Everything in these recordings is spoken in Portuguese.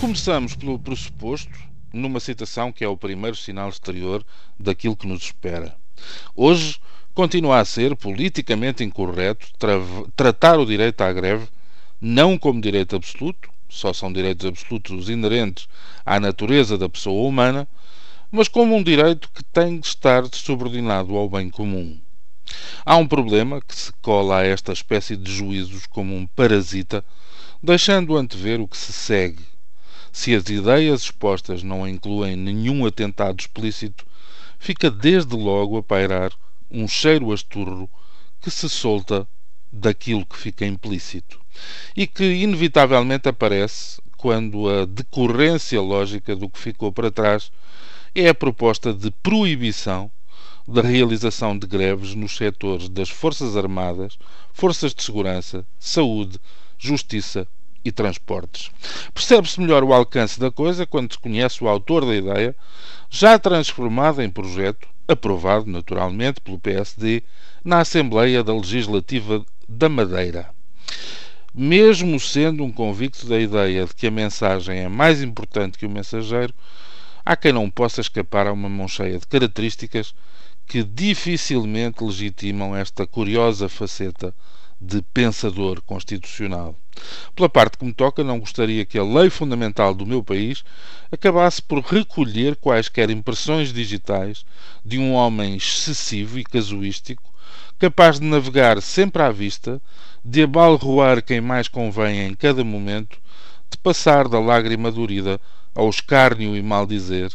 Começamos pelo pressuposto, numa citação que é o primeiro sinal exterior daquilo que nos espera. Hoje continua a ser politicamente incorreto tra tratar o direito à greve não como direito absoluto, só são direitos absolutos os inerentes à natureza da pessoa humana, mas como um direito que tem de estar subordinado ao bem comum. Há um problema que se cola a esta espécie de juízos como um parasita, deixando antever o que se segue se as ideias expostas não incluem nenhum atentado explícito, fica desde logo a pairar um cheiro asturro que se solta daquilo que fica implícito e que inevitavelmente aparece quando a decorrência lógica do que ficou para trás é a proposta de proibição da realização de greves nos setores das Forças Armadas, Forças de Segurança, Saúde, Justiça e transportes. Percebe-se melhor o alcance da coisa quando se conhece o autor da ideia, já transformada em projeto, aprovado naturalmente pelo PSD na Assembleia da Legislativa da Madeira. Mesmo sendo um convicto da ideia de que a mensagem é mais importante que o mensageiro, há quem não possa escapar a uma mão cheia de características que dificilmente legitimam esta curiosa faceta de pensador constitucional. Pela parte que me toca, não gostaria que a lei fundamental do meu país acabasse por recolher quaisquer impressões digitais de um homem excessivo e casuístico, capaz de navegar sempre à vista, de abalroar quem mais convém em cada momento, de passar da lágrima dorida ao escárnio e maldizer,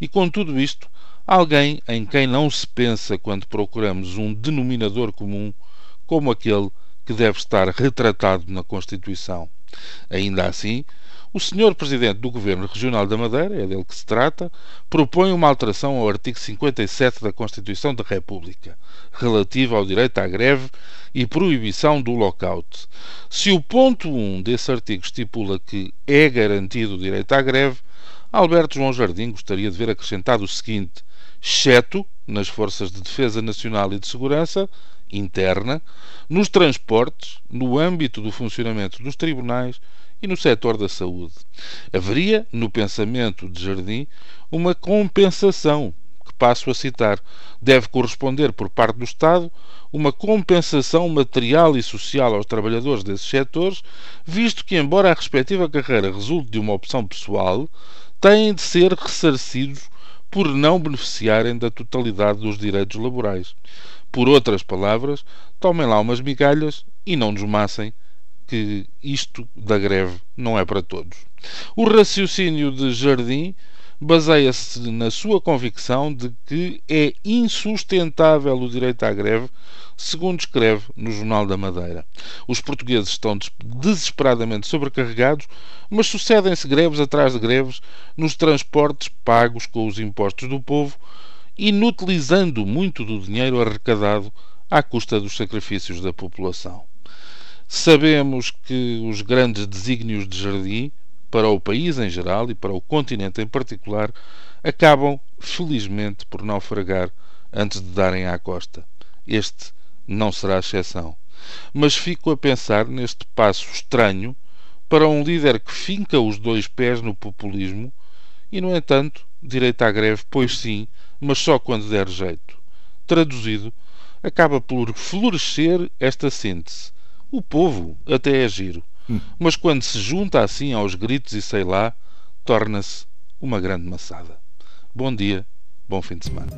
e com tudo isto, alguém em quem não se pensa quando procuramos um denominador comum como aquele que deve estar retratado na Constituição. Ainda assim, o Sr. Presidente do Governo Regional da Madeira, é dele que se trata, propõe uma alteração ao artigo 57 da Constituição da República, relativa ao direito à greve e proibição do lockout. Se o ponto 1 desse artigo estipula que é garantido o direito à greve, Alberto João Jardim gostaria de ver acrescentado o seguinte: exceto nas Forças de Defesa Nacional e de Segurança, interna, nos transportes, no âmbito do funcionamento dos tribunais e no setor da saúde. Haveria, no pensamento de Jardim, uma compensação, que passo a citar, deve corresponder por parte do Estado uma compensação material e social aos trabalhadores desses setores, visto que, embora a respectiva carreira resulte de uma opção pessoal, têm de ser ressarcidos por não beneficiarem da totalidade dos direitos laborais. Por outras palavras, tomem lá umas migalhas e não nos massem que isto da greve não é para todos. O raciocínio de Jardim baseia-se na sua convicção de que é insustentável o direito à greve, segundo escreve no Jornal da Madeira. Os portugueses estão desesperadamente sobrecarregados, mas sucedem-se greves atrás de greves nos transportes pagos com os impostos do povo, inutilizando muito do dinheiro arrecadado à custa dos sacrifícios da população. Sabemos que os grandes desígnios de Jardim para o país em geral e para o continente em particular, acabam, felizmente, por naufragar antes de darem à costa. Este não será a exceção. Mas fico a pensar neste passo estranho para um líder que finca os dois pés no populismo e, no entanto, direito à greve, pois sim, mas só quando der jeito. Traduzido, acaba por florescer esta síntese. O povo até é giro mas quando se junta assim aos gritos e sei lá, torna-se uma grande maçada. Bom dia, bom fim de semana.